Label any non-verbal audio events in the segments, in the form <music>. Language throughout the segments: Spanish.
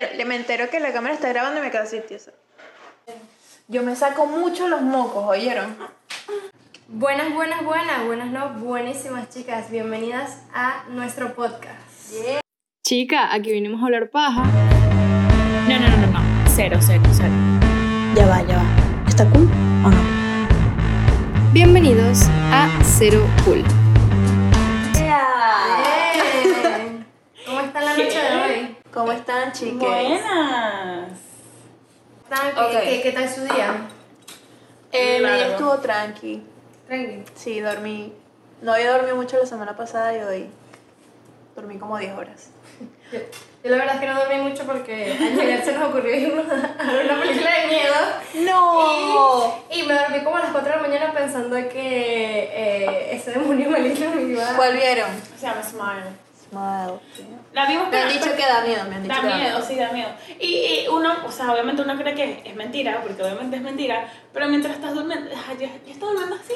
Le me entero que la cámara está grabando y me quedo así tiesa. Yo me saco mucho los mocos, ¿oyeron? Buenas, buenas, buenas, buenas, no, buenísimas chicas. Bienvenidas a nuestro podcast. Chica, aquí vinimos a hablar paja. No, no, no, no, no. Cero, cero, cero. Ya va, ya va. ¿Está cool o no? Bienvenidos a Cero Cool. ¿Cómo están, chicas? Buenas. ¿Están- ¿Qué, qué, qué tal su día? Eh, mi día estuvo tranqui. Tranqui. Sí, dormí. No había dormido mucho la semana pasada y hoy dormí como 10 horas. Yo, yo la verdad es que no dormí mucho porque ayer se nos ocurrió irnos a ver una película de miedo. ¡No! Y me dormí como a las 4 de la mañana pensando que eh, ese demonio maligno me iba a... ¿Cuál vieron? Se llama Smile. Smile. La vimos Me han dicho que da miedo, me han dicho Da que da miedo, miedo. sí, da miedo. Y, y uno, o sea, obviamente uno cree que es mentira, porque obviamente es mentira, pero mientras estás durmiendo, yo, yo estaba durmiendo así,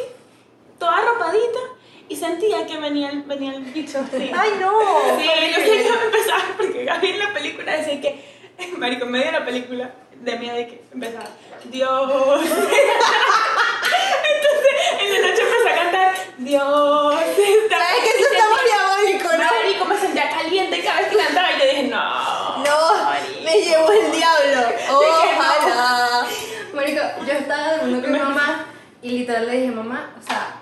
toda arropadita, y sentía que venía el, venía el bicho así. <laughs> ¡Ay, no! Sí, yo sé que empezaba, porque Gaby en la película decía que, <laughs> marico, en medio de la película, de miedo de que empezaba, Dios. <laughs> Entonces, en la noche empezó a cantar, Dios. ¿Sabes que eso está muy diabólico, no? Marico, me sentía caliente cada vez que cantaba y yo dije, no. No, marico". Me llevó el diablo. Ojalá. Marico, yo estaba durmiendo con mi mamá y literal le dije, mamá, o sea,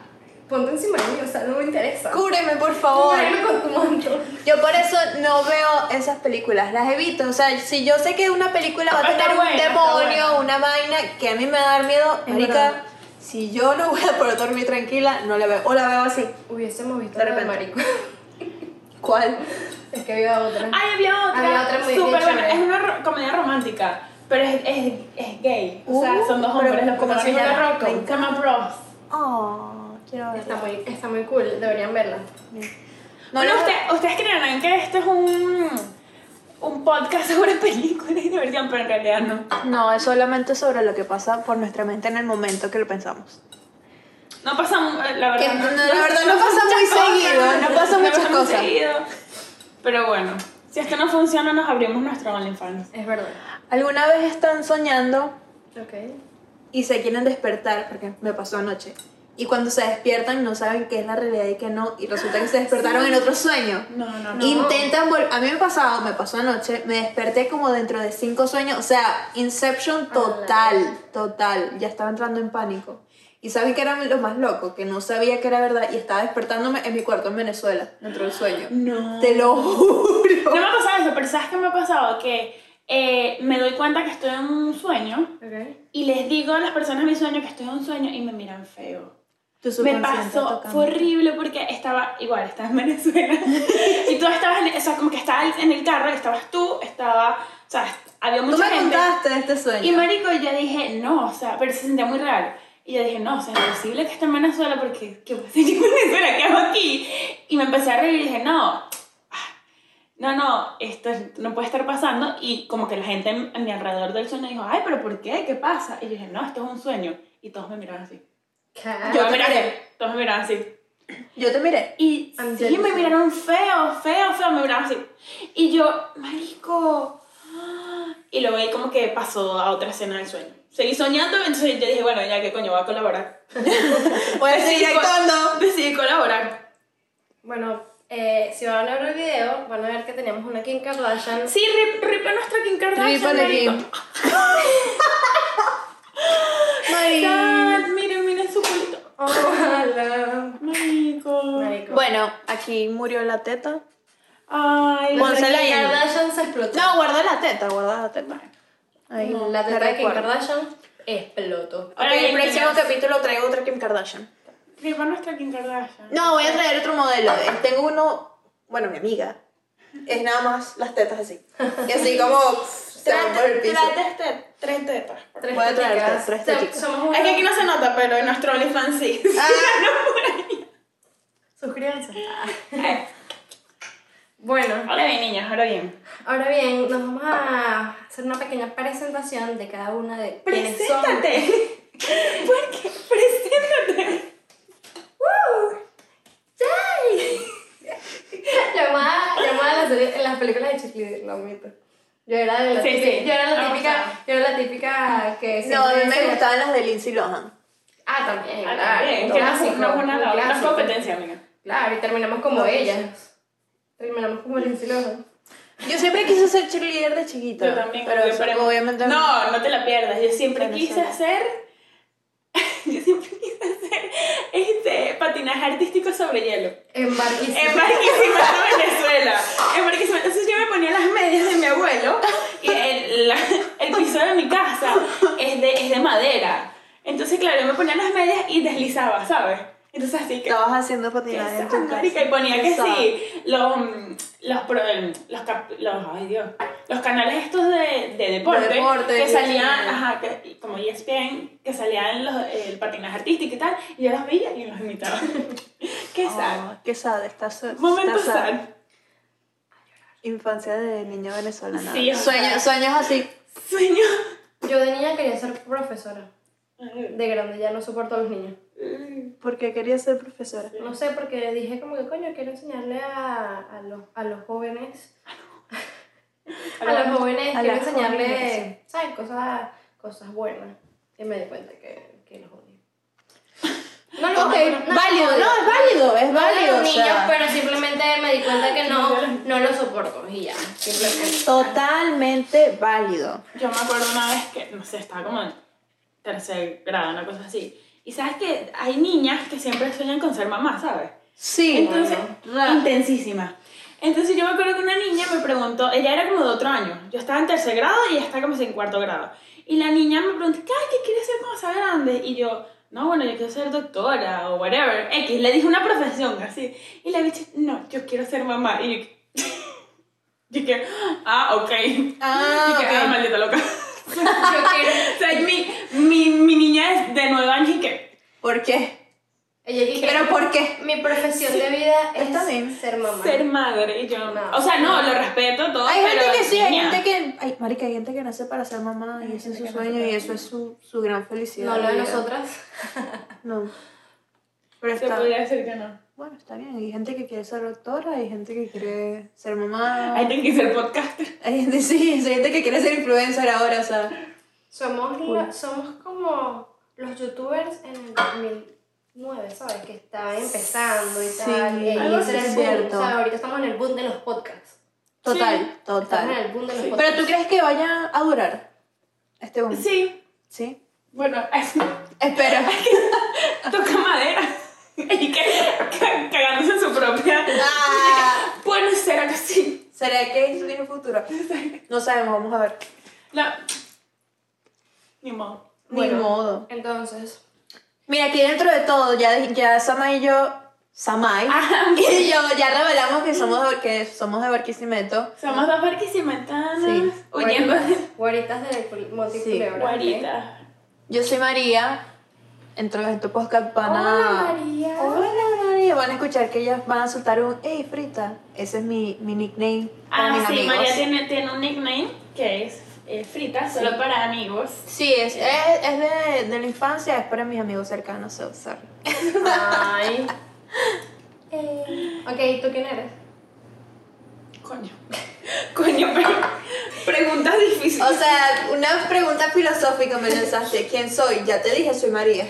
ponte encima de mí, o sea, no me interesa. Cúbreme, por favor. Cúbreme con tu manto. Yo por eso no veo esas películas, las evito. O sea, si yo sé que una película va a tener un buena, demonio, una vaina que a mí me va a dar miedo, Es marica, verdad. si yo no voy a poder dormir tranquila, no la veo. O la veo así. Hubiésemos visto de repente. Marico. ¿Cuál? <laughs> Es que había otra. Ay, había otra. Había otra muy Súper buena. Es una ro- comedia romántica, pero es, es, es gay. O sea, Uh, son dos hombres. Los ¿cómo se llama? de rom-com. Se llama Bros. Oh, quiero Está verla. muy, está muy cool, deberían verla. No, bueno, no, usted- ustedes creerán que esto es un, un podcast <laughs> sobre películas y diversión, pero en realidad no. no, es solamente sobre lo que pasa por nuestra mente en el momento que lo pensamos. No pasa, mu- la Que verdad. no- la verdad no pasa <laughs> muy seguido, no pasa muchas muy cosas. seguido. Pero bueno, si esto no funciona, nos abrimos nuestro OnlyFans. Es verdad. ¿Alguna vez están soñando Ok. y se quieren despertar? Porque me pasó anoche. Y cuando se despiertan no saben qué es la realidad y qué no. Y resulta que se despertaron en otro sueño. No, no, no. Intentan volver. A mí me pasado, me pasó anoche. Me desperté como dentro de cinco sueños. O sea, Inception total, total. Ya estaba entrando en pánico. Y saben que era lo más loco, que no sabía que era verdad y estaba despertándome en mi cuarto en Venezuela, dentro del sueño. No. Te lo juro. No me ha pasado eso, pero ¿sabes qué me ha pasado? Que eh, me doy cuenta que estoy en un sueño Ok. y les digo a las personas en mi sueño que estoy en un sueño y me miran feo. Tu Me pasó, tocando. fue horrible porque estaba, igual, estaba en Venezuela <laughs> y tú estabas, en, o sea, como que estaba en el carro y estabas tú, estaba, o sea, había Tú mucha me gente. contaste de este sueño. Y marico, yo dije, no, o sea, pero se sentía muy real. Y yo dije, no, o sea, imposible que esté en Venezuela porque, ¿qué voy a hacer yo en Venezuela? ¿Qué hago aquí? Y me empecé a reír y dije, no, ah, no, no, esto es- no puede estar pasando. Y como que la gente en- a mi alrededor del sueño dijo, ay, pero ¿por qué? ¿Qué pasa? Y yo dije, no, esto es un sueño. Y todos me miraron así. Yo Todos te me miré. Todos me miraron así. Yo te miré. Y sí, me miraron feo, feo, feo, me miraron así. Y yo, marico. Y luego ahí como que pasó a otra escena del sueño. Seguí soñando, entonces yo dije, bueno, ya que coño, voy a colaborar. <laughs> Voy a seguir actuando. Decidí colaborar. Bueno, eh, si van a ver el video, van a ver que tenemos una Kim Kardashian. Sí, rip, rip a nuestra Kim Kardashian, Rip a la marico. Kim. <laughs> Mari. Sad, miren, miren su culito. Ojalá. Marico. Marico. Bueno, aquí murió la teta. Ay. Kardashian se explotó. No, guarda la teta, guarda la teta. Ahí, La me teta de Kim. Kardashian explotó. Ok, Ahora el próximo capítulo traigo otra Kim Kardashian. Rip a nuestra Kim Kardashian. No, voy a traer otro modelo. Eh, Tengo uno, bueno, mi amiga. Es nada más las tetas así. Y así como se van por el piso. Trate este, tres tetas. Tres Voy a traerte teticas. tres una... Es que aquí no se nota, pero en nuestro OnlyFans sí. Ah, <laughs> Suscríbanse. Bueno, Ahora bien, niñas, ahora bien. ahora bien, nos vamos a hacer una pequeña presentación de cada una de. Preséntate. <laughs> ¿Por qué? Preséntate. Llamada, llamada a las, series- en las películas de Lee, lo admito. Yo era, de la Sí, típica, sí. yo era la típica, yo era la típica que No, a mí me gustaban las de Lindsay Lohan. Ah, también, Ah, claro, también, no clásico, no es una un la otra clásico. competencia, amiga. Claro, y terminamos como No, ellas. Terminamos como Lindsay. Yo siempre quise ser cheerleader de chiquita. Yo también. Pero eso pero- obviamente No, no te la pierdas. Yo siempre quise hacer. <laughs> Yo siempre quise hacer este patinaje artístico sobre hielo. En Barquisimeto. En Barquisimeto, Venezuela. En Barquisimeto. Entonces yo me ponía las medias de mi abuelo y el, la- el piso de mi casa es de, es de madera. Entonces, claro, yo me ponía las medias y deslizaba, ¿sabes? Entonces así que... Estabas haciendo patinaje en tu casa. Y ponía que sí, los, mm, los, pro- los, cap- los, ay Dios, los canales estos de, de deporte, De deporte, que salían, ajá, que, como ESPN, que salían los, el patinaje artístico y tal, y yo los veía y los imitaba. <laughs> Qué sad. Oh, qué sad, está sad. Momento está sad. Infancia de niño venezolana. Sí, sueños, sueños así. Sueño. Yo de niña quería ser profesora. De grande ya no soporto a los niños. Porque quería ser profesora. No sé, porque dije como que coño, quiero enseñarle a, a, los, a los jóvenes. <laughs> A los jóvenes, A quiero las enseñarle, jóvenes. ¿sabes? Cosas, cosas buenas. Y me di cuenta que, que los odio. <laughs> No los Ok, odio, no los válido, no, es válido, es No a válido. los o niños, sea, pero simplemente me di cuenta que no, no los soporto y ya. Simplemente. Totalmente válido. Yo me acuerdo una vez que, no sé, estaba como en tercer grado, una cosa así. Y sabes que hay niñas que siempre sueñan con ser mamá, ¿sabes? Sí. Entonces, Ra- intensísima. Entonces yo me acuerdo que una niña me preguntó, ella era como de otro año, yo estaba en tercer grado y ella estaba como en cuarto grado. Y la niña me preguntó, ¿qué, ¿qué quieres ser cuando sea grande? Y yo, no, bueno, yo quiero ser doctora o whatever. X, le dije una profesión así. Y la bicha, no, yo quiero ser mamá. Y yo, <laughs> yo que, ah, ok. Ah, <laughs> y que, ok. ah, maldita loca. Yo quiero. <laughs> o sea, mi, mi, mi niña es de nueve años y que, ¿Por qué? Ella dije, ¿Pero por qué? mi profesión de vida Está es bien. ser mamá. ser madre. Y yo, No. o sea, no, lo respeto todo, Hay pero gente que sí, hay niña. gente que. Ay, marica, hay gente que nace para ser mamá y ese es su sueño y eso es su, su gran felicidad. No lo de nosotras. <laughs> No. Pero Se está. podría decir que no. Bueno, está bien. Hay gente que quiere ser doctora, hay gente que quiere ser mamá. Hay que ser podcaster. Hay gente, sí, hay gente que quiere ser influencer ahora, o sea. Somos, la- somos como los youtubers en el 2009, ¿sabes? Que estaban empezando y Sí, tal. y algo ese es cierto. O sea, ahorita estamos en el boom de los podcasts. Total, Estamos en total. el boom de los Sí. podcasts. Pero tú crees que vaya a durar este boom? Sí. ¿Sí? Bueno, <laughs> Espero. toca madera. <laughs> Y que ca- cagándose en su propia. Ah, <laughs> Bueno, será que sí. ¿Será que eso tiene futuro? No sabemos, vamos a ver. No. Ni modo. Ni Bueno. modo. Entonces, Mira, aquí dentro de todo, ya, ya Samay y yo, Samay <laughs> y yo ya revelamos que somos de, que somos de Barquisimeto. Somos dos barquisimetanas. Sí. Huyendo de guaritas del cul- Monte Sí, Culebra. ¿ok? guarita. Yo soy María. Entre en tu podcast van a... Hola, María. Hola María. Van a escuchar que ellas van a soltar un Hey Frita. Ese es mi, mi nickname para Ah, mis sí, amigos. María tiene, tiene un nickname que es eh, frita, solo para amigos. Sí, es, es, es de, de la infancia, es para mis amigos cercanos, so sorry. Ay. Eh, <laughs> ok, ¿tú quién eres? Coño. <laughs> Coño, pero. Preguntas difíciles. O sea, una pregunta filosófica me lanzaste. ¿Quién soy? Ya te dije, soy María.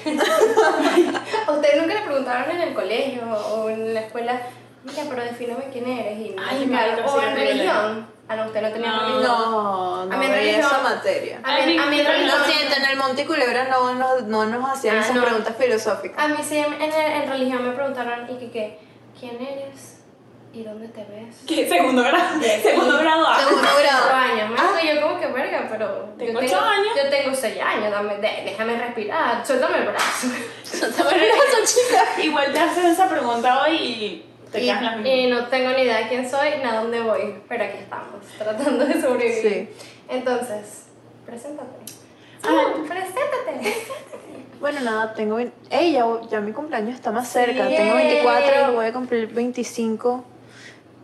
¿A <laughs> ustedes nunca le preguntaron en el colegio o en la escuela? Mira, pero defíname quién eres. Y Ay, y o sí, en religión. Ah, no, usted no tenía No. religión. No, no A mí religión- esa materia. A mí, a mí religión. Lo siento, en el Monte Culebra no, no, no nos hacían Ah, esas no. preguntas filosóficas. A mí sí, en, en, en religión me preguntaron, ¿y qué, qué? ¿Quién eres? ¿Y dónde te ves? ¿Qué? Segundo grado. Segundo grado A. Segundo grado. años, y yo como que verga, pero Tengo yo ocho años. Yo tengo seis años, dame, de- déjame respirar, suéltame el brazo. <laughs> Suéltame el brazo, <laughs> chica. Igual te hacen esa pregunta hoy y te Y- quedas. Y no tengo ni idea de quién soy ni a dónde voy, pero aquí estamos, tratando de sobrevivir. Entonces, preséntate. Ah. preséntate. <laughs> Bueno, nada, tengo... Ey, ya, ya mi cumpleaños está más cerca. Sí. Tengo 24, voy a cumplir 25.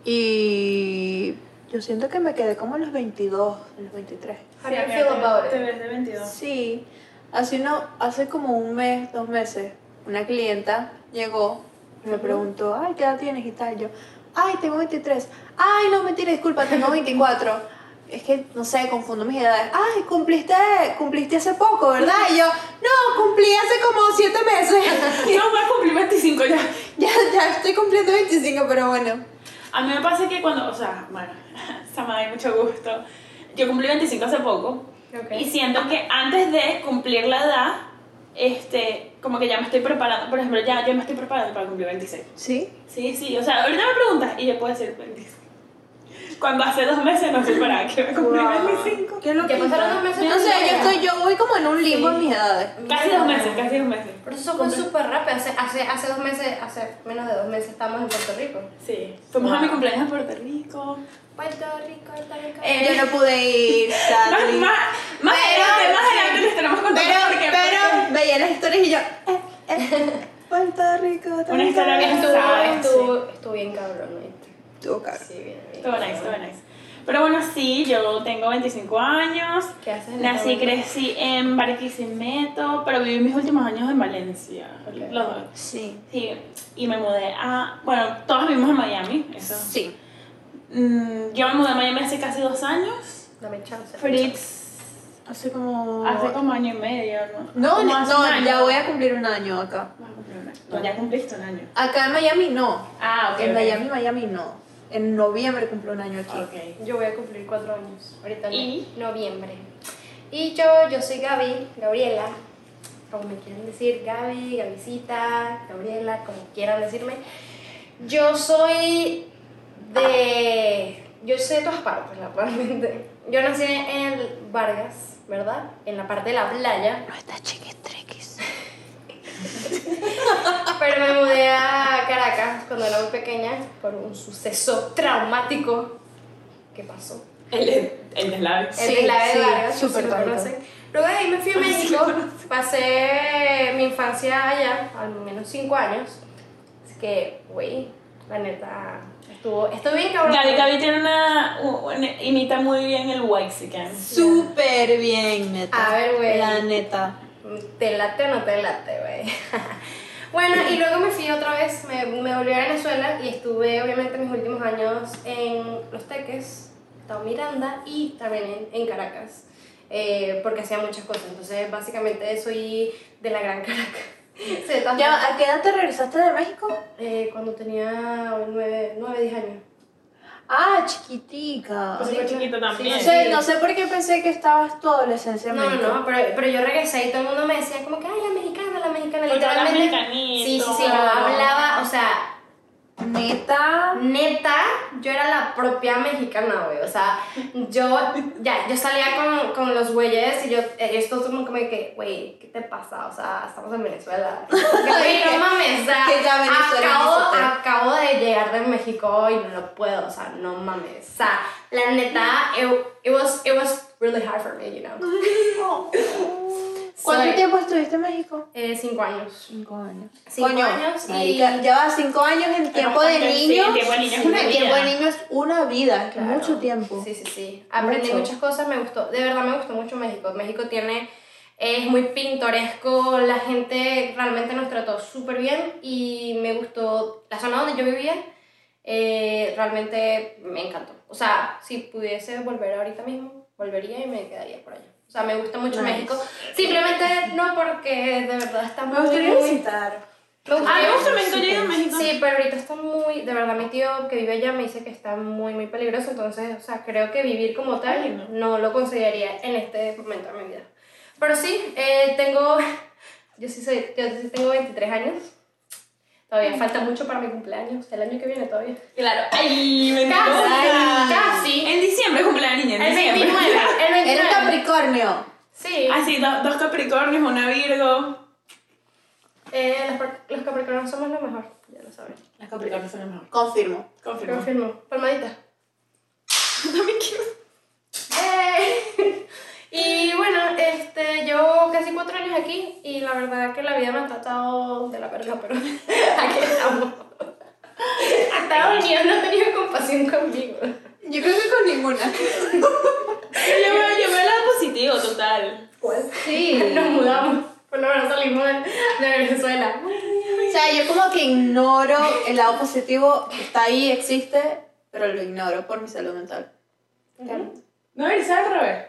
Y yo siento que me quedé como en los 22, en los 23. How do you Sí, feel about Te it? ves de 22. Sí, hace, no, hace como un mes, dos meses, una clienta llegó y me preguntó, ay, ¿qué edad tienes y tal? Yo, ay, tengo 23. Ay, no, mentira, disculpa, tengo <laughs> 24. es que, no sé, confundo mis edades. Ay, cumpliste, cumpliste hace poco, ¿verdad? Y yo, no, cumplí hace como siete meses. <laughs> Yo voy a cumplir 25 ya. <laughs> ya, ya estoy cumpliendo 25, pero bueno. A mí me pasa que cuando, o sea, bueno, <laughs> Samay, mucho gusto. Yo cumplí 25 hace poco. Ok. Y siento que antes de cumplir la edad, este, como que ya me estoy preparando. Por ejemplo, ya yo me estoy preparando para cumplir 26. ¿Sí? Sí, sí, o sea, ahorita me preguntas y yo puedo decir 26. Cuando hace dos meses no sé para que me cumplí Wow. 25. ¿Qué lo Ya pasaron dos meses. No sé, yo estoy, yo voy como en un limbo en mis edades. Casi dos meses, casi dos meses. Pero eso fue súper rápido. Hace, hace, hace dos meses, hace menos de dos meses estamos en Puerto Rico. Sí. Fuimos a mi cumpleaños a Puerto Rico. Puerto Rico, Puerto Rico. Eh, yo no pude ir, <laughs> Más, sadly. más, más Pero- adelante, más adelante les tenemos contando Pero, por qué. pero, veía las historias y yo, eh, eh, <laughs> Puerto Rico, Puerto Una historia bien Estuvo, estuvo, estuvo bien cabrón, ¿viste? Estuvo caro. Sí, bien, Estuvo nice, estuvo nice. Pero bueno, sí, yo tengo 25 años. ¿Qué haces en Nací y este crecí en Barquisimeto, pero viví mis últimos años en Valencia. Los dos. Sí. Sí, y me mudé a. Bueno, todos vivimos en Miami, eso. Sí. Mm, yo me mudé a Miami hace casi dos años. Dame chance. Fritz, Hace como... hace como año y medio, ¿no? No, no, ya voy a cumplir un año acá. Vas a cumplir un año. No, ya cumpliste un año. Acá en Miami no. Ah, ok. en ok. Miami, Miami no. En noviembre cumplo un año aquí. Ok. Yo voy a cumplir cuatro años, ahorita ¿Y? noviembre. Y yo, yo soy Gaby, Gabriela, como me quieran decir, Gaby, Gavisita, Gabriela, como quieran decirme. Yo soy de... Yo soy de todas partes, realmente. Yo nací en Vargas, ¿verdad? En la parte de la playa. No está chiquitriquis. <laughs> Pero me mudé a Caracas cuando era muy pequeña por un suceso traumático que pasó. El, el deslave. El Sí, deslave sí, de Vargas, súper si. Luego de ahí me fui a México, pasé mi infancia allá, al menos 5 años. Así que, güey, la neta, estuvo, estuvo bien cabrón. Gaby, Gaby tiene una, una- imita muy bien el Waxican. Súper bien, neta. A ver, güey. La neta. ¿Te late o no te late, güey? <laughs> bueno, y luego me fui otra vez, me, me volví a Venezuela y estuve obviamente mis últimos años en Los Teques, Estado Miranda y también en, en Caracas, eh, porque hacía muchas cosas. Entonces, básicamente soy de la Gran Caracas. <laughs> Todas Ya. ¿A qué edad te regresaste de México? Eh, cuando tenía 9, 9, 10 años. Ah, chiquitica. Pues fue chiquito también. No sé, no sé por qué pensé que estabas tu adolescencia en No, no, México. no, pero, pero yo regresé y todo el mundo me decía como que, ay, la mexicana, la mexicana, Porque literalmente. Sí, sí, sí, yo hablaba, o sea, Neta. neta, yo era la propia mexicana, güey. O sea, yo, ya, yo salía con, con los güeyes y yo, eh, esto como como que, güey, ¿qué te pasa? O sea, estamos en Venezuela. <laughs> Güey, no mames, o sea, Que ya Venezuela acabo, de llegar de México y no lo puedo, o sea, no mames. O sea, la neta, it, it was, it was really hard for me, you know. <laughs> ¿Cuánto Soy- tiempo estuviste en México? Eh, cinco años. Cinco años. Cinco años y- marica, Llevas cinco años en tiempo de bastante, sí, tiempo de niños es una tiempo de vida. niños es una vida, Claro. mucho tiempo. Sí, sí, sí. Aprendí Mucho. muchas cosas, me gustó. De verdad me gustó mucho México. México tiene. Es muy pintoresco, la gente realmente nos trató súper bien y me gustó la zona donde yo vivía. eh, realmente me encantó. O sea, si pudiese volver ahorita mismo, volvería y me quedaría por allá. O sea, me gusta mucho Nice. México. Simplemente no porque de verdad está muy. Me gustaría muy- visitar. Me Ah, me gusta México, yo he ido a Sí. México. Sí, pero ahorita está muy, de verdad mi tío que vive allá me dice que está muy, muy peligroso, entonces, o sea, creo que vivir como tal Ay, no. no lo consideraría en este momento de mi vida. Pero sí, eh, tengo, <laughs> yo sí, soy, yo sí tengo 23 años, todavía falta mucho para mi cumpleaños, el año que viene todavía. Claro. ¡Ay, me Casi, casi. En diciembre cumple la niña, en El diciembre. 29, el <laughs> 29. Eres Capricornio. Sí, Ah, sí, dos, dos Capricornios, una Virgo. eh, los, los capricornios somos lo mejor, ya lo saben. Las Capricornios son las mejores. Confirmo. Confirmo. Confirmo, palmadita. <laughs> También quiero. ¡Eh! Y bueno, este, llevo casi cuatro años aquí y la verdad que la vida me ha tratado de la verga, pero <laughs> aquí estamos. Estados Unidos no ha tenido compasión conmigo. Yo creo que con ninguna. <laughs> Yo veo, yo el lado positivo, total. ¿Cuál? Sí. <laughs> Nos mudamos, por lo menos salimos de, de Venezuela. O sea, yo como que ignoro el lado positivo, está ahí, existe, pero lo ignoro por mi salud mental. Claro. No ser al revés.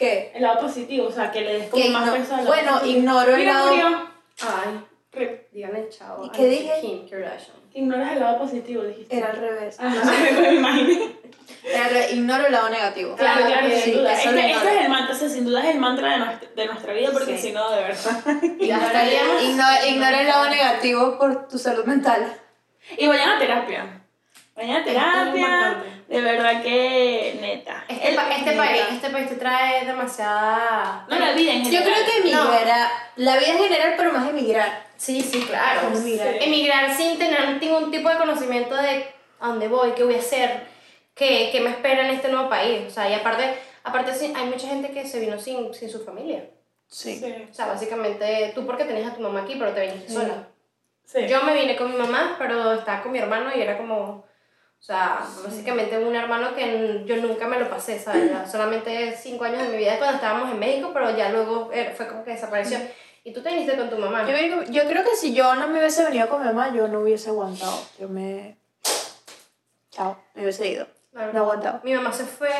¿Qué? El lado positivo, o sea, que le des como Que más peso al lado bueno, positivo. ignoro el Mira, lado- murió. Ay, Re- díganle chao. ¿Y a qué dije? Kim Kardashian. Ignoras el lado positivo, dijiste. Era al revés. Ah, <laughs> me imaginé. Era al revés. Ignoro el lado negativo. Claro, claro, Sí, sin duda. eso lo Este, este ignoro. es el mantra, o sea, sin duda es el mantra de nuestra, de nuestra vida, porque Sí. si no, de verdad. Ya estaríamos. <laughs> Ignora el lado negativo por tu salud mental. Y vayan a terapia. Vayan a terapia. De verdad que neta. Este, El- pa- este país, este país te trae demasiada. No, la vida en Yo general. creo que No. emigrar, la vida en general, pero más emigrar. Sí, sí, claro. Como emigrar. Sí. Emigrar sin tener ningún tipo de conocimiento de a dónde voy, qué voy a hacer, qué, qué me espera en este nuevo país. O sea, y aparte, aparte sí, hay mucha gente que se vino sin, sin su familia. Sí. Sí. O sea, básicamente tú porque tenías a tu mamá aquí, pero te viniste Sí. sola. Sí. Yo me vine con mi mamá, pero estaba con mi hermano y era como, o sea, básicamente un hermano que yo nunca me lo pasé, ¿sabes? Ya solamente cinco años de mi vida cuando estábamos en México, pero ya luego eh, fue como que desapareció. Y tú te viniste con tu mamá. Yo, yo creo que si yo no me hubiese venido con mi mamá, yo no hubiese aguantado. Yo me. Chao, me hubiese ido. Claro. No aguantaba. Mi mamá se fue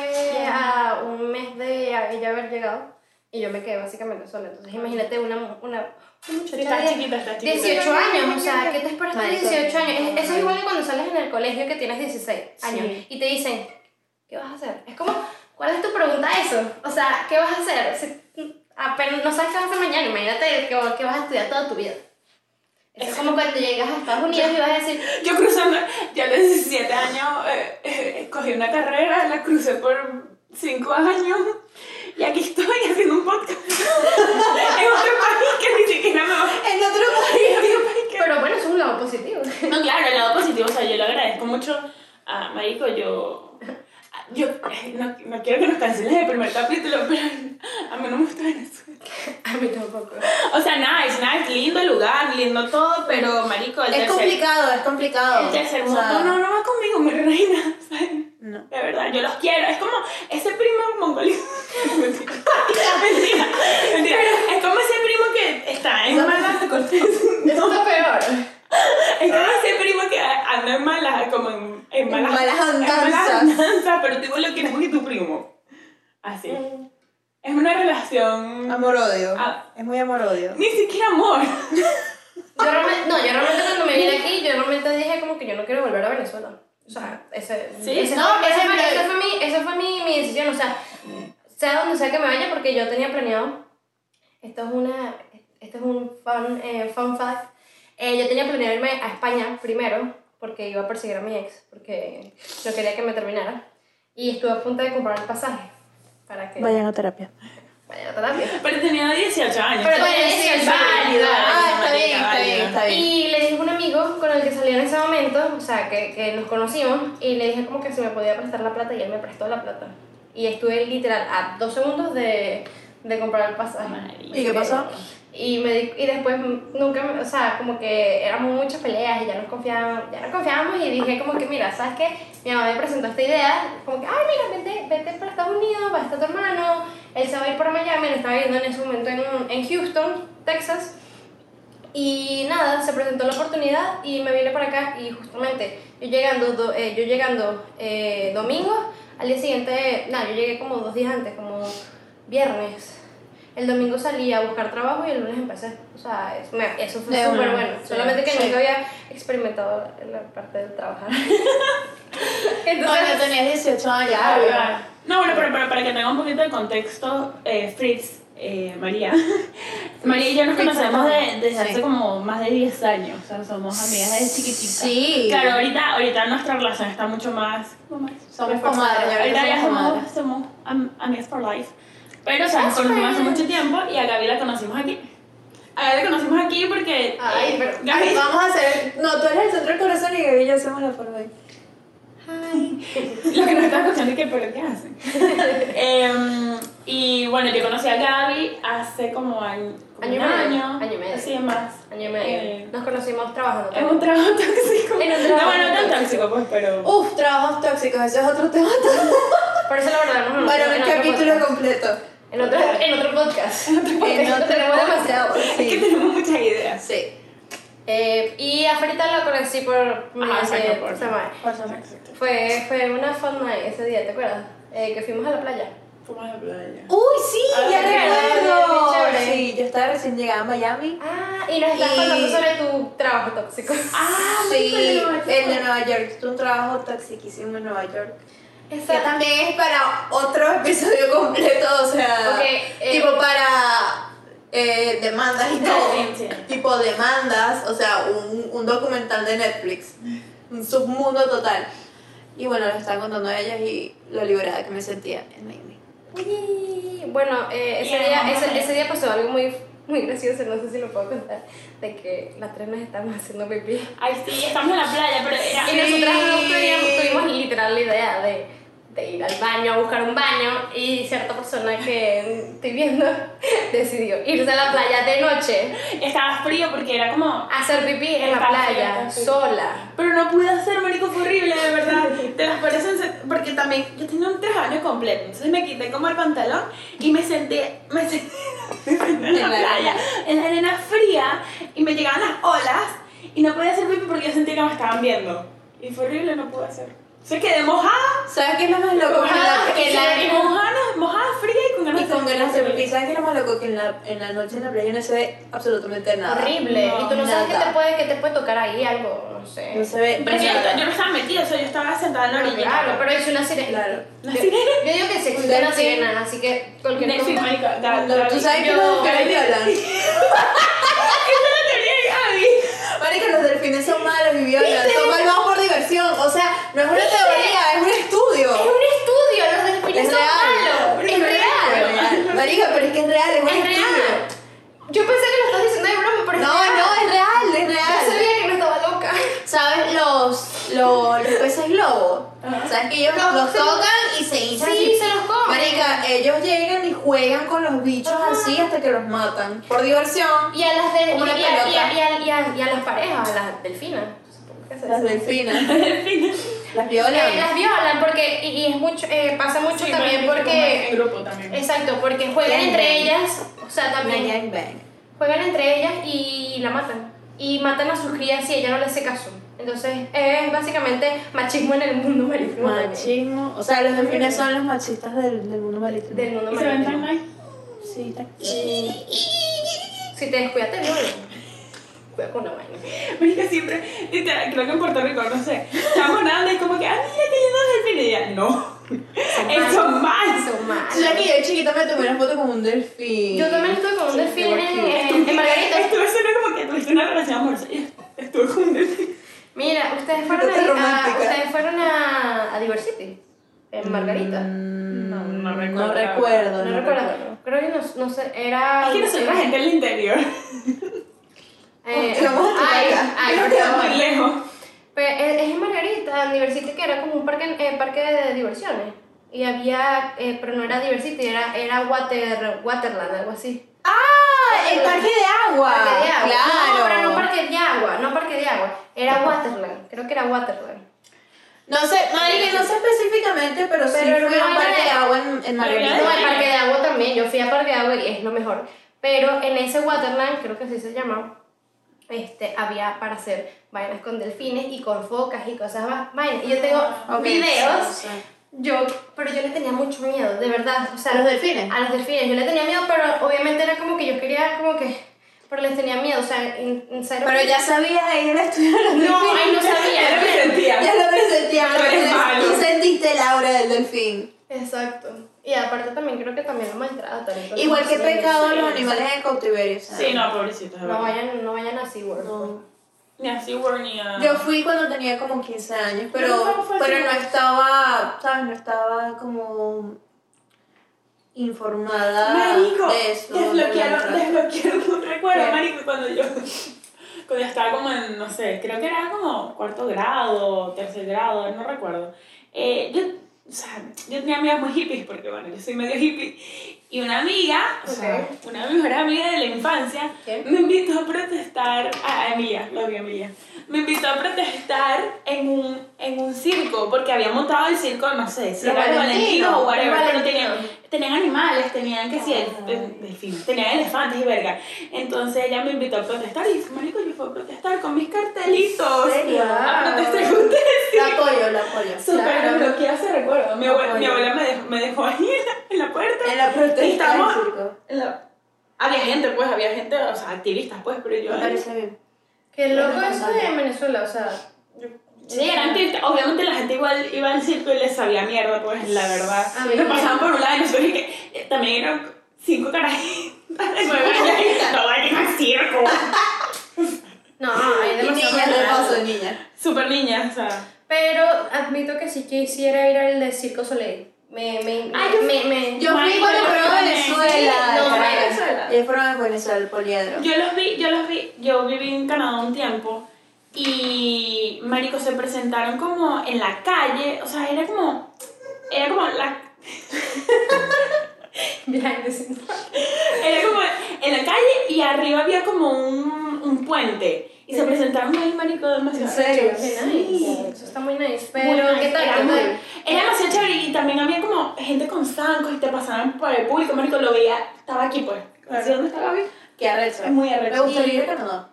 a un mes de ella haber llegado y yo me quedé básicamente sola. Entonces imagínate una, una, Sí, está chiquita, está chiquita. 18 años, o sea, ¿qué te esperas de Marico. 18 años? Es- Eso es igual que cuando sales en el colegio que tienes 16 años Sí. y te dicen, ¿qué vas a hacer? Es como, ¿cuál es tu pregunta a eso? O sea, ¿qué vas a hacer? Si apenas no sabes qué vas a hacer mañana, imagínate que, que vas a estudiar toda tu vida. Es como cuando llegas a Estados Unidos y vas a decir, Yo cruzando, yo a los 17 años eh, eh, cogí una carrera, la crucé por 5 años y aquí estoy haciendo un podcast <laughs> en otro país que ni siquiera me va En otro país. pero bueno, es un lado positivo. No, claro, el lado positivo, o sea, yo le agradezco mucho a Marico, yo... Yo no, no quiero que nos cancelen el primer capítulo, pero a mí no me gusta Venezuela. A mí tampoco. O sea, nice, nice, lindo lugar, lindo todo, pero Marico, el Es tercer, complicado, es complicado. el tercer O mundo, sea, no, no va conmigo, mi reina, ¿sabes? No. De verdad, yo los quiero. Es como ese primo mongolio. <laughs> mentira. mentira. Mentira. Es como ese primo que está en malas cortes. <laughs> Eso está peor. Es como ese primo que anda en malas, como en, en malas, malas en malas andanzas. andanzas, pero tú lo quieres porque tu primo. Así. Es una relación. Amor-odio. Ah. Es muy amor-odio. Ni siquiera amor. Yo realmente, no, yo realmente cuando me vine aquí, yo realmente dije como que yo no quiero volver a Venezuela. O sea, ese, Sí, ese no, fue, ese fue, ese fue mi, esa fue mi, mi decisión. O sea, sea donde sea que me vaya, porque yo tenía planeado. Esto es una, esto es un fun, eh, fun fact. Eh, yo tenía planeado irme a España primero, porque iba a perseguir a mi ex, porque no quería que me terminara. Y estuve a punto de comprar el pasaje para que Vayan a terapia. vaya a terapia. Pero tenía 18 años. Pero tenía sí, 18 sí. válido, Ah, está bien, está bien, está bien. Y le dije a un amigo con el que salí en ese momento, o sea, que, que nos conocimos, y le dije como que si me podía prestar la plata y él me prestó la plata. Y estuve literal a dos segundos de, de comprar el pasaje. ¿Y qué pasó? Y, me y después nunca, o sea, como que éramos muchas peleas y ya nos confiábamos, ya nos confiábamos y dije como que, mira, ¿sabes qué? Mi mamá me presentó esta idea, como que, ay, mira, vete, vete para Estados Unidos, va a estar tu hermano, él se va a ir para Miami, él estaba viviendo en ese momento en, en Houston, Texas. Y nada, se presentó la oportunidad y me vine para acá y justamente yo llegando, do- eh, yo llegando eh, domingo, al día siguiente, nada, yo llegué como dos días antes, como viernes. El domingo salí a buscar trabajo y el lunes empecé. O sea, es- me- eso fue súper bueno. sí, Solamente que sí. nunca había experimentado la parte de trabajar. No, <laughs> Entonces, no tenías 18 años. Claro. No, bueno, pero, pero para que tenga un poquito de contexto, eh, Fritz, eh, María, <laughs> María y yo nos conocemos de- desde hace sí. como más de 10 años, o sea, somos amigas desde chiquititas. Sí. Claro, ahorita, ahorita nuestra relación está mucho más... más Somos comadres, Ahorita ya somos somos, am- amigas for life. Pero, o sea, nos conocimos hace mucho tiempo y a Gaby la conocimos aquí. A Gaby la conocimos aquí porque... Ay, eh, pero- Gaby... Vamos a hacer. No, tú eres el centro del corazón y Gaby y yo hacemos la forma de. Lo que nos están escuchando es que, pero ¿qué hacen? <laughs> Em, y bueno, yo conocí a Gaby hace como año, como Año un medio, año, año y medio. así más. año y medio. Eh, Nos conocimos trabajando. Es un trabajo tóxico. En un trabajo no, bueno, no tan tóxico. pues, pero. Uf, trabajos tóxicos, ese es otro tema. <laughs> Por eso la verdad no Bueno, en un otro capítulo podcast. completo. En otro, en otro podcast. En otro <laughs> Tenemos demasiado. Es que Sí. tenemos muchas ideas. Sí. Eh, y a Frita lo conocí por medio Ajá, de exacto, por- esa madre. Pásame. Fue, fue una fun night ese día, ¿te acuerdas? eh, que fuimos a la playa. Fuimos a la playa. Uy, sí, Ah, ya recuerdo. Sí, yo estaba recién llegada a Miami. Ah, y nos estás Y- contando sobre tu trabajo tóxico. Ah, <laughs> Sí, el de Nueva York. Un trabajo toxiquísimo en Nueva York. Esa- Que también es para otro episodio completo, o sea, Ok, eh. tipo para eh, demandas y todo. <laughs> Sí, sí. Tipo demandas, o sea, un, un documental de Netflix. Un submundo total. Y bueno, le estaba contando a ellas y lo liberada que me sentía en Miami. Y, Bueno, eh, ese, día, ese, ese día pasó algo muy, muy gracioso, no sé si lo puedo contar, de que las tres nos estábamos haciendo pipí. Ay, sí, estamos en la playa, pero era. Y nosotras no tuvimos, tuvimos literal la idea de, de ir al baño, a buscar un baño, y cierta persona que estoy viendo <laughs> decidió irse a la playa de noche Estaba frío porque era como. hacer pipí en la playa, sola. Pero no pude hacer, marico, fue horrible, de verdad. <laughs> Te las parecen. Porque también yo tenía un tres años completo. Entonces me quité como el pantalón y me senté. Me senté, <laughs> me senté en la playa, en la arena fría, y me llegaban las olas. Y no podía hacer pipi porque yo sentía que me estaban viendo. Y fue horrible, no pude hacer. O sea, quedé mojada. ¿Sabes qué es lo más loco? Que la, que la- y mojada, mojada, fría y con ganas y con ganas de pipí. ¿Sabes qué es lo más loco? Que en la, en la noche en la playa no se ve absolutamente nada. Horrible. No, y tú no sabes qué te, puede, qué te puede tocar ahí, algo, no sé. No se ve Pero yo, no estaba metida, o sea, yo estaba sentada en la orilla. Claro, pero es una sirena. Claro. ¿Una sirena? Yo digo que sí existe una sirena, así que cualquier Netflix, cosa. marica, da- Cuando- da- ¿Tú sabes que los delfines violan? <laughs> Esa es la teoría de Gaby. Marica, los delfines son malos y violan. Son malvados por diversión. O sea, no es una teoría, es un estudio. Es un estudio, los delfines Es son real. malos. Es real. Marica, pero es que es real, es un Es estudio. real. Yo pensé que lo estás diciendo de broma, pero es No, real. no, es real, es Yo real. sabía que no estaba loca. ¿Sabes los, los, los peces globo? ¿Sabes que ellos Los- los, tocan y se hinchan Sí, así? se los comen. Marica, ellos llegan y juegan con los bichos así hasta que los matan. Por diversión. Y a las de, y, y y, a, y, a, y a las parejas, a las delfinas. Las delfinas. Las Eh, violan. las violan porque, y, y es mucho, eh, pasa mucho Sí, también En porque, grupo también. exacto, porque juegan entre ellas, o sea, también juegan entre ellas y la matan. Y matan a sus crías si ella no les hace caso. Entonces, es básicamente machismo en el mundo marítimo. Machismo. O sea, los delfines son los machistas del, del mundo marítimo. Del mundo ¿Y se ven tan marítimo. mal? Sí, Si te descuidas, te violan. Con la vaina. Marica, siempre, literal, creo que en Puerto Rico, no sé, estamos nadando y como que, ah, mira qué lindos delfines. Y ya, no. Eso es mal. Son. O sea, que yo chiquita me tomé una foto con un delfín. Yo también estuve con un delfín en, en, en Margarita. Estuve suena como que tuviste una relación amorosa. Estuve con un delfín. Mira, ustedes fueron, a, a- ustedes fueron a, a Diversity en Margarita. Mm, No, no No recuerdo. recuerdo. no recuerdo. Creo que no, no sé, era. Es que nosotros gente del interior. Eh, Te tocar ay, ay, por Queda muy lejos. Pero es, es en Margarita, en Diversity, que era como un parque, eh, parque de diversiones. Y había, eh, pero no era Diversity, era, era Water, Waterland, algo así. ¡Ah! El parque de agua. Parque de agua. Claro. No, pero no parque de agua, no parque de agua. Era Waterland, creo que era Waterland. No sé, Marica, no sé específicamente, pero, sí Pero fui a un no parque era- de agua en, en Pero Margarita. No, el parque de agua también, yo fui a parque de agua y es lo mejor. Pero en ese Waterland, creo que así se llama, este, había para hacer vainas con delfines y con focas y cosas más. Vainas. Y yo tengo Ok, videos, sí, sí. yo, pero yo le tenía mucho miedo, de verdad. O sea, ¿A los delfines? A los delfines, yo le tenía miedo, pero obviamente era como que yo quería, como que, pero les tenía miedo, o sea, en, en cero- Pero ya sabías ahí el estudio los No, delfines. ahí no sabía. <laughs> Ya lo presentía. Ya lo presentía, Tú eres malo. tú sentiste el aura del delfín. Exacto. Y aparte también creo que también lo maltratan. Igual que pecado los animales en cautiverio. ¿sabes? Sí, no, pobrecitos. de No verdad. vayan, no vayan a SeaWorld. No. Ni a SeaWorld ni a... Yo fui cuando tenía como 15 años, Pero pero, no estaba, ¿sabes? No estaba como informada Marico, de eso. de la desbloquearon, desbloquearon un recuerdo, ¿Qué? marico, cuando yo, cuando yo estaba como en, no sé, creo que era como cuarto grado, tercer grado, no recuerdo. Eh, yo, o sea, yo tenía amigas muy hippies, porque bueno, yo soy medio hippie, y una amiga, o sea, una de mis mejores amigas de la infancia, ¿Quién? me invitó a protestar, a Emilia, la odio Emilia, me invitó a protestar en un, en un circo, porque había montado el circo, no sé, si era Valentinos o whatever, pero tenía, Valentinos. tenían animales, tenían que sí, delfines, tenían elefantes y verga. Entonces ella me invitó a protestar y dice, marico, yo fui a protestar con mis cartelitos. ¿En serio? A protestar con ustedes. La apoyo, la apoyo. Súper Claro. bloqueada ese recuerdo. Mi abuela, mi abuela me, dejó, me dejó ahí <laughs> en la, puerta. En la protesta circo. en la- Había gente, pues, había gente, o sea, activistas, pues, pero yo... Me parece bien. Qué loco eso de Venezuela, o sea. yo- Sí, eran activistas. Obviamente la gente igual iba al circo y les sabía mierda, pues, la verdad. A mí me- pasaban por un lado y nosotros que eh, también eran cinco carajitas de nueve años. No vayan al circo. No, hay demasiado niñas de paso, niñas. Súper niñas, o sea... Pero admito que sí quisiera ir al de Circo Soleil. Me, me, Ah, yo me, me, Yo fui cuando fueron a. Venezuela. No, Caracas. Venezuela. Ellos fueron a Venezuela, el poliedro. Yo los vi, yo los vi, yo viví en Canadá un tiempo y marico se presentaron como en la calle, o sea, era como era como la <laughs> era como en la calle y arriba había como un, un puente y se presentaron ahí marico demasiado ¿En serio? Sí. nice. Eso está muy nice. Pero, Muy nice, ¿qué tal? Era, demasiado chévere y también había como gente con zancos y te pasaban por el público, marico, lo veía, estaba aquí pues. Claro. ¿Sí, ¿Dónde está Gaby? Qué arrecho. Es muy arrecho. Me gustaría ir a Canadá.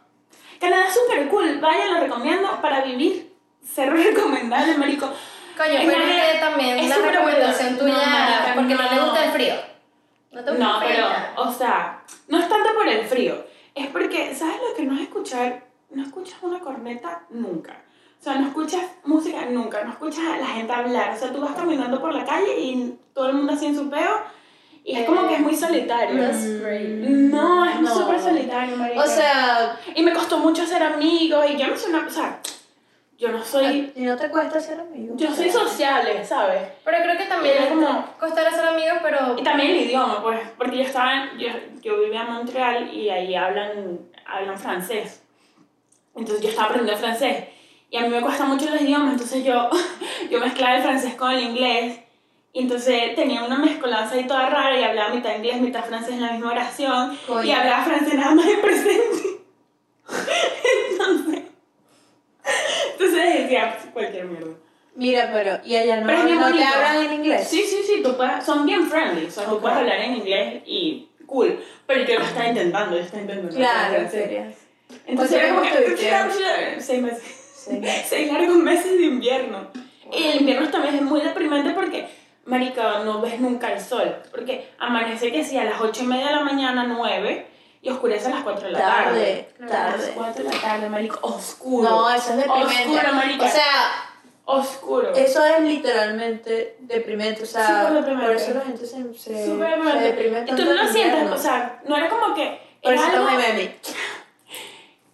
Canadá es súper cool, vayan, lo recomiendo para vivir. Ser <laughs> recomendable, marico. Coño, Es pero la- que también es la recomendación bueno. tuya, No, porque no. le gusta el frío. No te gusta No, pero, o sea, no es tanto por el frío, es porque, ¿sabes lo que no es escuchar? No escuchas una corneta nunca. O sea, no escuchas música nunca, no escuchas a la gente hablar. O sea, tú vas caminando por la calle y todo el mundo así en su peo y es como que es muy solitario. That's great. No, es No. súper solitario, marica. O sea, Y me costó mucho hacer amigos y yo no soy una... O sea, yo no soy... y no te cuesta ser amigo. Yo soy sociable, ¿sabes? Pero creo que también es como- como costar ser amigos, pero Y también el idioma, pues, porque yo estaba, en- yo, yo vivía en Montreal y ahí hablan, hablan francés. Entonces yo estaba aprendiendo francés. Y a mí me cuesta mucho los idiomas, entonces yo, <laughs> yo mezclaba el francés con el inglés. Y entonces tenía una mezcolanza ahí toda rara y hablaba mitad inglés, mitad francés en la misma oración. Coño. Y hablaba francés nada más en presente. entonces, entonces decía cualquier mierda. Mira, pero, ¿y allá no, Pero es no te hablan en inglés? Sí, sí, sí, tú puedes, son bien friendly, o sea, tú Ok. puedes hablar en inglés y cool, pero yo lo estaba intentando, yo estaba intentando. Claro, en serio. Entonces era como <laughs> ¿Cuánto que, seis meses, <laughs> seis largos meses de invierno. Y el invierno también es muy deprimente porque, marica, no ves nunca el sol, porque amanece que sí a las ocho y media de la mañana, nueve, y oscurece a las cuatro de la tarde. Tarde, A las tarde. cuatro de la tarde, marica, oscuro. No, eso es deprimente. Oscuro, marica. O sea, oscuro. eso es literalmente deprimente. O sea, Súper deprimente. por eso la gente se, se, Súper se deprimente. deprime Y tú no lo en sientes, o sea, no era como que. Por Era eso algo.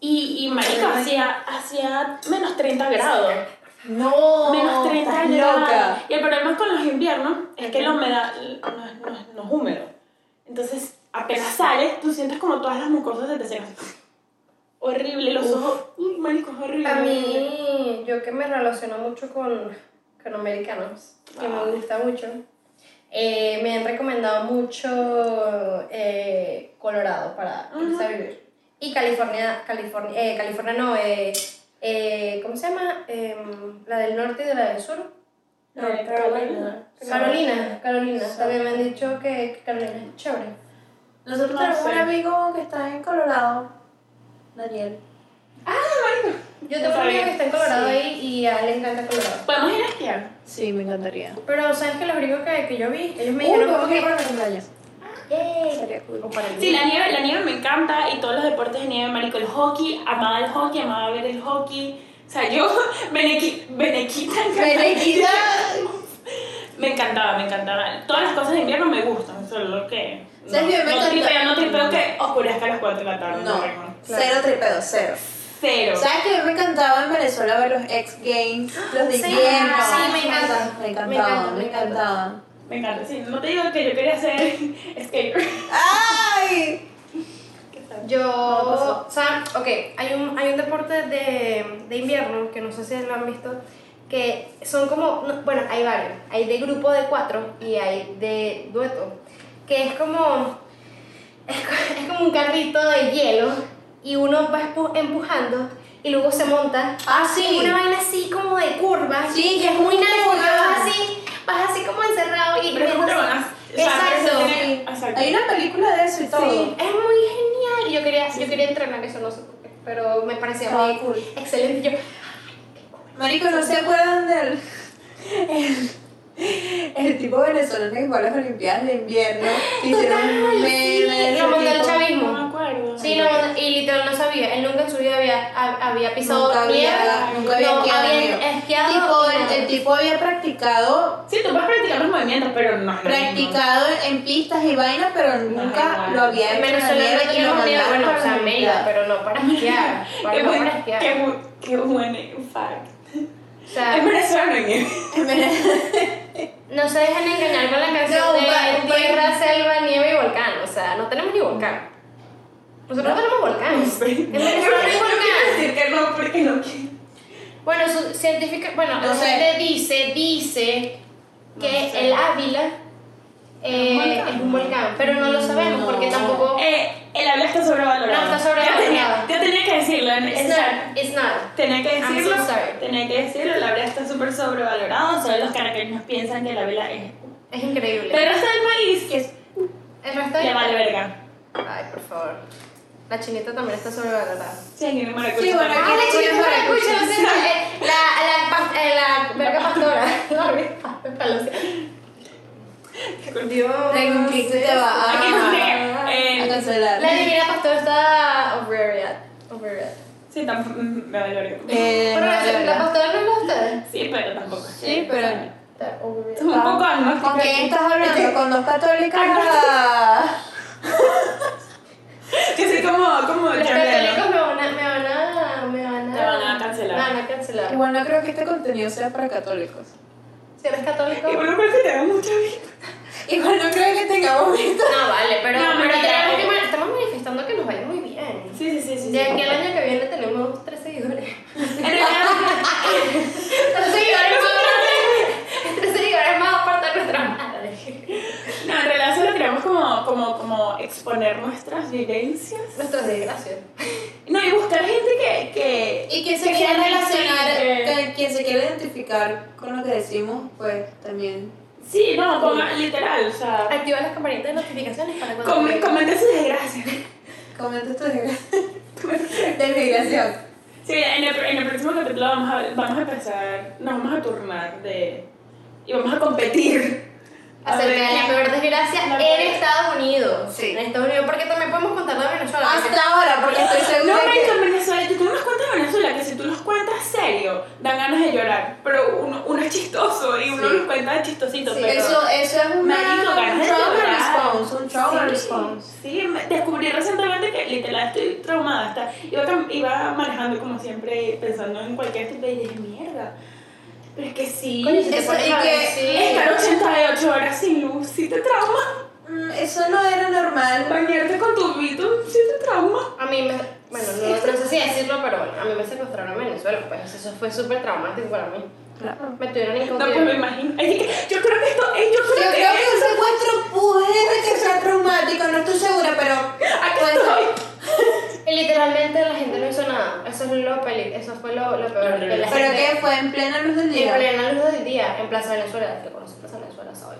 Y, y marica, hacía, hacía menos 30 grados. No, menos 30 estás grados. loca. Y el problema con los inviernos es que la humedad no es, no no es húmedo. Entonces, apenas sales, tú sientes como todas las mucosas se te secan. Horrible, los ojos. Uy, marico, es horrible. a mí, yo que me relaciono mucho con, con americanos, que me gusta mucho, eh, me han recomendado mucho eh, Colorado para irse a vivir. Y California, California, eh, California no, eh, eh, ¿cómo se llama? Em, la del norte y de la del sur. No, Eh, Carolina. Carolina, Carolina. También me han dicho que, que Carolina es chévere. Nosotros No tenemos un amigo que está en Colorado, Daniel. Yo tengo un amigo que está en Colorado Sí. ahí y a él le encanta Colorado. ¿Podemos ir a esquiar? Sí, me encantaría. Pero, ¿sabes que Los gringos que, que yo vi, ellos me Uy, dijeron vamos como a ir que... para mi cumpleaños. Sí, la nieve, la nieve me encanta y todos los deportes de nieve, marico, el hockey, amaba el hockey, amaba ver el hockey. O sea, yo, <laughs> Benequi- Benequita, Benequita. Me encantaba, me encantaba. Todas las cosas de invierno me gustan, solo que. No, no tripeo, no tripeo que oscurezca a las 4 de la tarde. No, no. cero tripeo, cero. Cero. ¿Sabes que a mí me encantaba en Venezuela ver los X Games, los de Sí, invierno? sí, me encanta. Me Me encanta, encantaban, me me encanta. encantaban. Me encanta, sí. No te digo que yo quería ser <laughs> skater. ¡Ay! Yo, o sea, ok, hay un, hay un deporte de, de invierno que no sé si lo han visto, que son como, no, bueno, hay varios, hay de grupo de cuatro y hay de dueto, que es como, es, <laughs> es como un carrito de hielo y uno va empu- empujando y luego se monta. Ah, sí. Una vaina así como de curvas. Sí, y que es muy vas así, vas así como encerrado y Pero. O sea, Exacto. se tiene- exacto. Hay una película de eso y todo. Sí, es muy genial. Yo quería, yo quería entrenar eso, no sé por qué, pero me parecía Estaba muy cool. excelente. Yo, Marico, ¿no se acuerdan del... <laughs> El, el tipo venezolano que fue a las Olimpiadas de invierno? Hicieron un meme lo mandó el chavismo. No me acuerdo. Sí, no, y literal no sabía. Él nunca en su vida había, ha- había pisado Nunca nieve. había, nunca había no, esquiado había esquiado Tipo, el, el tipo había practicado Sí, tú puedes practicar los movimientos, pero no lo practicado en pistas y vainas, pero nunca lo había hecho en la Venezuela nieve no y lo tenemos nieve, bueno, o sea, Mérida, pero no para esquiar. <laughs> Para, Qué no buen, para esquiar. qué, qué buen fact. O sea, En Venezuela. En Venezuela- no se dejan engañar con la canción No, de un tierra, selva, nieve y volcán. O sea, no tenemos ni volcán. Nosotros no tenemos volcán. En Venezuela no hay volcán. decir que no, porque no quiero. Bueno, su científica, bueno, No la sé. gente dice, dice que No sé. el Ávila eh, ¿Es un volcán? pero no lo sabemos No. porque tampoco. Eh, el habla está sobrevalorado. No, está sobrevalorado. Yo tenía, yo tenía que decirlo. en- It's not, it's not. Tenía que I'm decirlo. so sorry. Tenía que decirlo. El habla está súper sobrevalorado. Solo los caraqueños piensan que el habla es. Es increíble. Pero el resto del país, que es, el resto de. le vale verga. Ay, por favor. La chinita también está sobrevalorada. Sí, no me recuerdo. Sí, bueno, Ah, la chinita maracucha. siento. eh, La, la, la verga pastora. <laughs> <laughs> La verga pastora. Dios. Tengo un clic que te va a, <laughs> a cancelar. La divina pastora está overreact. Overreact. Sí, tampoco me vale verga. Eh, Pero no, la, pastora no es de ustedes. Sí, pero tampoco. Sí, pero... Overreact. Un poco agnóstica. ¿Con quién estás hablando? ¿Con dos católicas? Yo soy <laughs> como, como Los católicos me van a, me van a, me van a, Te van a cancelar. Me van a cancelar. Igual no creo que este contenido sea para católicos. Si eres católico. Y bueno, creo que te da mucha vida. Igual no creo que tengamos visto. No, vale, pero, No, pero mentira. tenemos que ma- estamos manifestando que nos vaya muy bien. Sí, sí, sí, sí. De aquí al año que viene tenemos tres seguidores. En realidad, <laughs> tres seguidores más. tres seguidores más aparte de nuestra madre. no, en realidad solo queremos como, como, como exponer nuestras vivencias. Nuestras desgracias. Y buscar gente que... que Y quien se que quiera relacionar, que- quien se quiera identificar con lo que decimos, pues también. Sí, no, ponga literal, o sea... Activa las campanitas de notificaciones para cuando. com- Comenta sus desgracias. Comenta tu desgra- desmigración. Sí, en el, en el próximo capítulo vamos a, vamos a empezar, nos vamos a turnar de... Y vamos a competir. Acerca de la peor desgracia en Estados Unidos. Sí. En Estados Unidos, porque también podemos contar de Venezuela. porque- Hasta ahora, porque estoy <laughs> segura No, en que. Venezuela, yo tengo unos cuentos de Venezuela que si tú los cuentas serio, dan ganas de llorar. Pero uno, uno es chistoso y uno Sí. los cuenta chistosito, Sí, pero... eso, eso es una, un trauma response. Un trauma Sí, response. Sí, descubrí recientemente que literal estoy traumada. Hasta, iba, iba manejando como siempre pensando en cualquier tipo y dije, mierda. Pero es que sí. Coño, si te Eso, pones y a que sí. Estar 88 horas sin luz, sí te trauma. Mm, Eso no era normal. Bañarte con tu vito, sí te trauma. A mí me. Bueno, no, no sé si decirlo, pero bueno, a mí me secuestraron en Venezuela, pues eso fue súper traumático para mí. Claro. Me tuvieron en No, pues me imagino. Que yo creo que esto, eh, yo Yo creo que creo que un secuestro puede que sea traumático, no estoy segura, pero. Aquí puede ser. estoy. Y literalmente la gente no hizo nada. Eso es lo peli, eso fue lo, lo peor. Que la Pero gente, que fue en plena luz del En día. plena luz del día, en Plaza Venezuela, que conoce Plaza Venezuela, ¿sabes?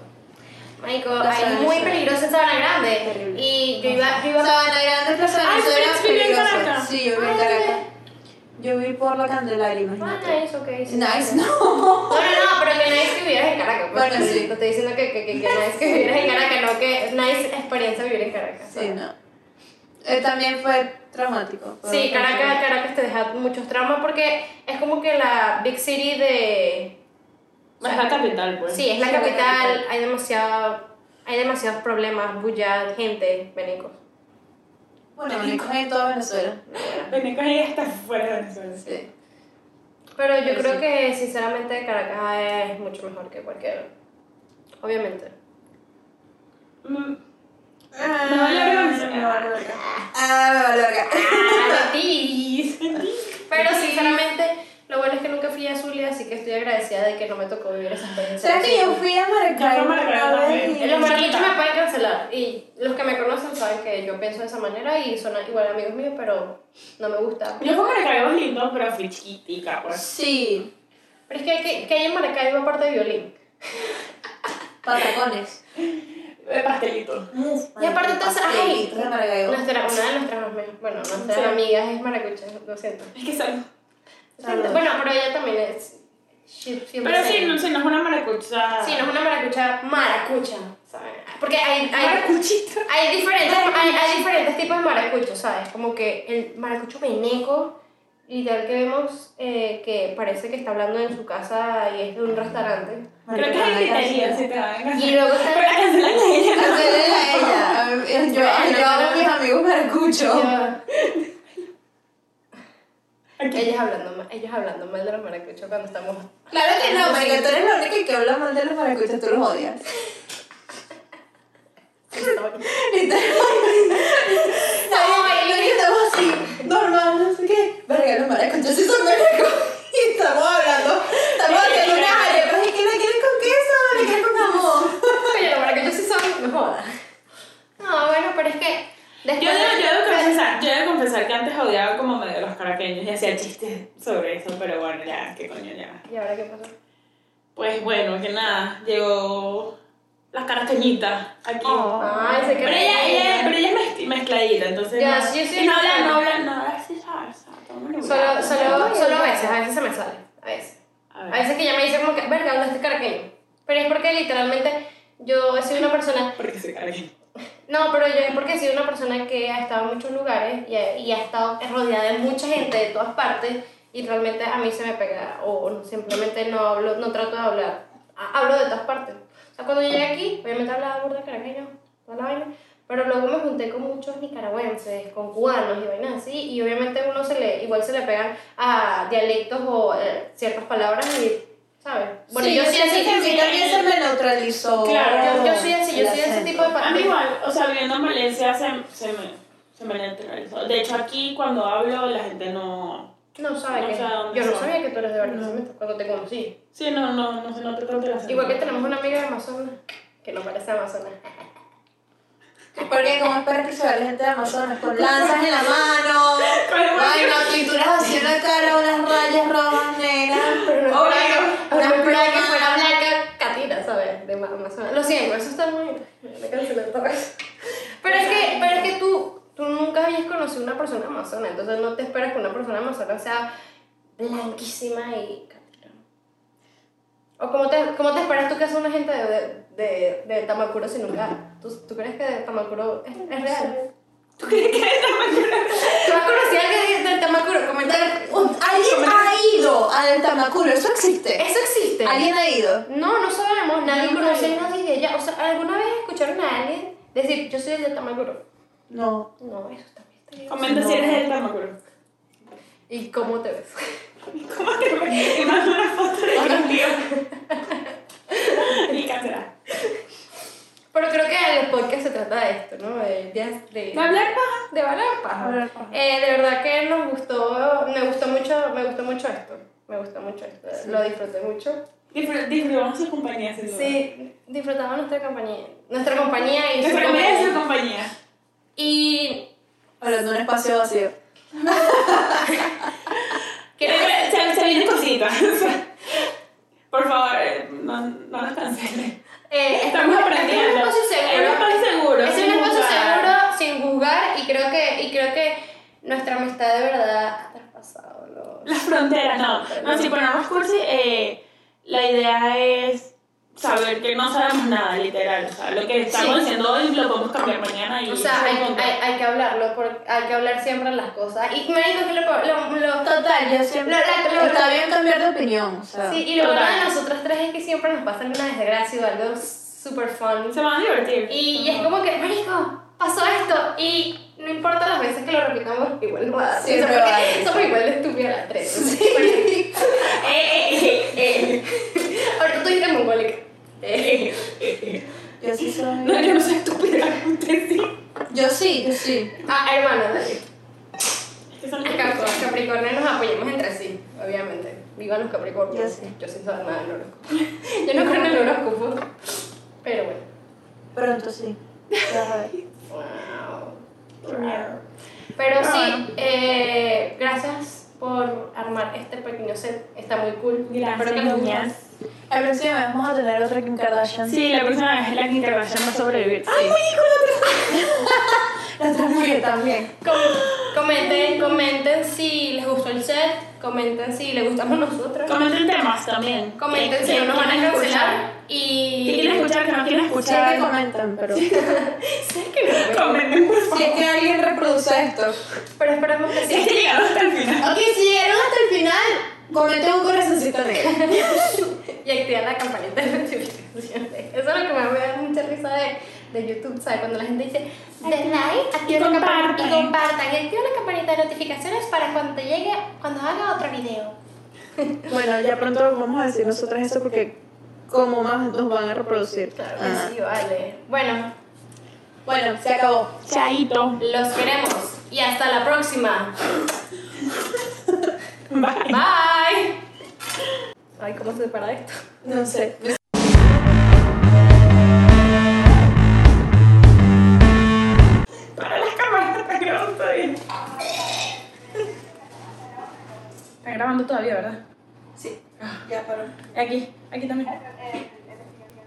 Marico, es muy Venezuela. peligroso en Sabana Grande. Terrible. Y yo iba, yo iba Sabana Grande, Plaza Ay, Venezuela, en peligroso. Caracas. Sí, yo viví en Caracas. Yo viví por la Candelaria, Ah, imagínate. nice, ok. sí, Nice, no. No, no, no, pero que nice que vivieras en Caracas. Pues, Bueno, sí. Te estoy diciendo que, que, que, que nice que vivieras en Caracas, no que es nice experiencia vivir en Caracas. Sí, no. Eh, también fue traumático. Sí, Caracas, Caracas te deja muchos traumas porque es como que la big city de... Es la capital, pues. Sí, es la Sí, la capital, hay demasiado, hay demasiados problemas, bulla, gente, venicos. Bueno, me cogen en toda Venezuela. Venezuela ya está fuera de Venezuela. Sí. Pero yo Pero creo sí. que sinceramente Caracas es mucho mejor que cualquier... Obviamente. Mm, Me vale verga Venezuela. Ah, me vale verga. Ah. <laughs> Pero sinceramente, lo bueno es que nunca fui a Zulia, así que estoy agradecida de que no me tocó vivir esa experiencia. ¿Sabes que yo fui a? Yo fui también. y- Los marlichos me pueden cancelar y los que me conocen saben que yo pienso de esa manera y son igual amigos míos, pero no me gusta. Yo fui a Maracaibo lindo, pero fui chiquitica, pues. Sí, Pero es que, que, que hay en Maracaibo aparte de violín. patacones. De pastelito. Y aparte entonces, ay. Nuestra, una de nuestras, bueno, nuestras Sí. amigas es maracucha, lo siento. Es que. Salud. Bueno, pero ella también es. Pero sí, no, sí, no es una maracucha. Sí, no es una maracucha maracucha, ¿sabes? Porque hay, hay, Maracuchita. hay, diferentes, hay, hay diferentes tipos de maracuchos, ¿sabes? Como que el maracucho veneco, literal que vemos eh, que parece que está hablando en su casa y es de un restaurante. Creo que es el criterio, si te van a Y luego está Pero cancelan a ella. Cancelen a ella. Yo, yo a mis amigos maracuchos. ellos hablando, mal- ellos hablando mal de los maracuchos cuando estamos... Claro que no, porque tú eres la única que habla mal de los maracuchos, tú los odias. Así, normal, no sé qué. Verga, los maracuchos sí son maracos. <laughs> Y estamos hablando, estamos haciendo unas arepas y que la quieren con queso, la quieren con jamón. <laughs> Oye, los maracuchos sí son... No jodas. No, bueno, pero es que... Yo debo, de- yo debo confesar, yo debo confesar que antes odiaba como medio a los caraqueños y hacía chistes sobre eso, pero bueno, ya, qué coño, ya. ¿Y ahora qué pasó? Pues bueno, que nada, llegó las caraqueñitas aquí. Ay, se Pero ella, ella, pero ella es mezcl- mezcladita, entonces. Ya, no, sí, yo sí y no habla, no habla, no habla así salsa. tómalo, Solo, solo, solo a veces, a veces se me sale. A veces. A A veces que ella me dice como que, verga, hablaste caraqueño. Pero es porque literalmente yo he sido una persona. <laughs> Porque soy. No, pero yo es porque he sido una persona que ha estado en muchos lugares y ha, y ha estado rodeada de mucha gente de todas partes y realmente a mí se me pega o simplemente no hablo, no trato de hablar. Ha- Hablo de todas partes. O sea, cuando llegué aquí, obviamente hablaba burda caraqueño, toda la vaina, pero luego me junté con muchos nicaragüenses, con cubanos y vainas así, y obviamente uno se le, igual se le pegan a dialectos o eh, ciertas palabras y, ¿sabes? Bueno, sí, yo sí siento así, que a mí también se me neutralizó. Claro, yo, yo soy así, yo soy ese tipo de A mí igual, o sea, viviendo en Valencia se, se me, se me neutralizó. De hecho, aquí cuando hablo, la gente no. No sabe No que. sabe dónde yo no son. sabía que tú eres de Barquisimeto cuando te conocí. Sí, no, no, no se nota tanto acento. Igual que tenemos una amiga de Amazonas que no parece Amazonas. Porque como es para que se vea la gente de Amazonas con lanzas en la mano, vaina, pinturas así en la cara, unas rayas rojas, negras. No Obvio. esperaba que, no Una fuera blanca Katina, ¿sabes? De Amazonas. Lo siento, eso está muy. Me cancelé otra vez. Pero es que, pero es que tú, tú a una persona amazona, entonces no te esperas que una persona amazona sea blanquísima y. ¿O cómo te, cómo te esperas tú que sea una gente de, de, de, de Tamacuro si nunca? ¿Tú, ¿Tú crees que Tamacuro es, es real? ¿Tú crees que es ¿Tú has conocido a alguien del Tamacuro? Comenta. Un- ¿Alguien ha ido al Tamacuro? ¿Eso existe? ¿Eso existe? ¿Alguien ha ido? No, no sabemos, nadie Nunca conoce a nadie de allá. O sea, ¿alguna vez escucharon a alguien decir, yo soy el de Tamacuro? No. No, eso está bien. Comenta si eres Tamacuro. ¿Y cómo te ves? ¿Cómo te ves? Y manda una foto de contigo. Y cancelar. Pero creo que el podcast se trata de esto, ¿no? De, de, de, ¿De hablar paja? de hablar paja. Hablar paja. Eh, de verdad que nos gustó, me gustó mucho, me gustó mucho esto. Me gustó mucho esto. Lo disfruté mucho. Disfr- Disfrutamos su compañía, sin duda. Sí, disfrutamos nuestra compañía. Nuestra compañía y su Nuestra su compañía. compañía. Y Hablando de un espacio vacío. <laughs> Eh, Se, se vienen cositas. <laughs> Por favor, eh, no, no nos cancelen. Eh, Estamos aprendiendo. Es un espacio seguro. Es un espacio seguro. Es sin un espacio juzgar. seguro, sin juzgar, y creo que, y creo que nuestra amistad de verdad ha traspasado los... Las fronteras, no. No, si ponemos cursi, eh, la idea es saber que no sabemos nada, literal. O sea, lo que estamos Sí. diciendo hoy lo podemos cambiar mañana y O sea, se hay, hay, hay que hablarlo, porque hay que hablar siempre las cosas. Y me digo que lo... lo, lo Total, yo siempre. Lo- la- lo- Está bien cambiar de opinión. O sea. sí, y lo bueno de nosotras tres es que siempre nos pasa una desgracia o algo super fun. Se van a divertir. Y es como que, marico, pasó esto. Y no importa las veces que lo repitamos, igual no va a risa. Somos igual de estúpidas las tres. Eh, eh, eh, eh. Ahorita tú dices mongólica. Eh. Yo sí <laughs> soy. No, yo no soy estúpida, usted sí. Yo sí, yo sí. Ah, hermano, dale. Son Los Cap- los Capricornios nos apoyamos entre sí, obviamente. Vivan los Capricornios. Yo sí. Yo sí soy nada del horóscopo. <laughs> Yo no creo en el horóscopo. Pero bueno. Pronto sí. <laughs> Wow. Qué miedo. Pero sí, bueno. eh, gracias por armar este pequeño set. Está muy cool. Gracias, Espero que les guste. niñas. La próxima vez vamos a tener otra Kim Kardashian. Sí, la próxima vez la Kim Kardashian va a sobrevivir. ¡Ay, me dijo la otra! <laughs> La otra mujer también. Com- comenten, comenten si les gustó el set, comenten si les gustamos nosotros. Comenten temas también. Comenten ¿Qué- si no nos van a cancelar. Escuchar? ¿Qué Y. quieren escuchar? ¿Qué no quieren que escuchar? comentan, pero. <laughs> Comenten, por favor. <laughs> Si es que alguien reproduce esto. Pero esperamos que Si es que sí. llegaron hasta el final. Ok, si llegaron hasta el final, comenten un corazoncito negro. <laughs> Y activar la campanita de notificaciones. Eso es lo que me da mucha risa de, de YouTube, ¿sabes? Cuando la gente dice, den like, la campanita y compartan. Y activa la campanita de notificaciones para cuando te llegue, cuando haga otro video. Bueno, ya pronto vamos a decir nosotras eso porque como más nos van a reproducir. Claro Ah. sí, vale. Bueno, Bueno, se acabó. Chaito. los queremos. Y hasta la próxima. Bye. Bye. Ay, ¿cómo se separa esto? No sé. Para las cámaras, está grabando todavía. Está grabando todavía, ¿verdad? Sí, ya paró. Aquí, aquí también.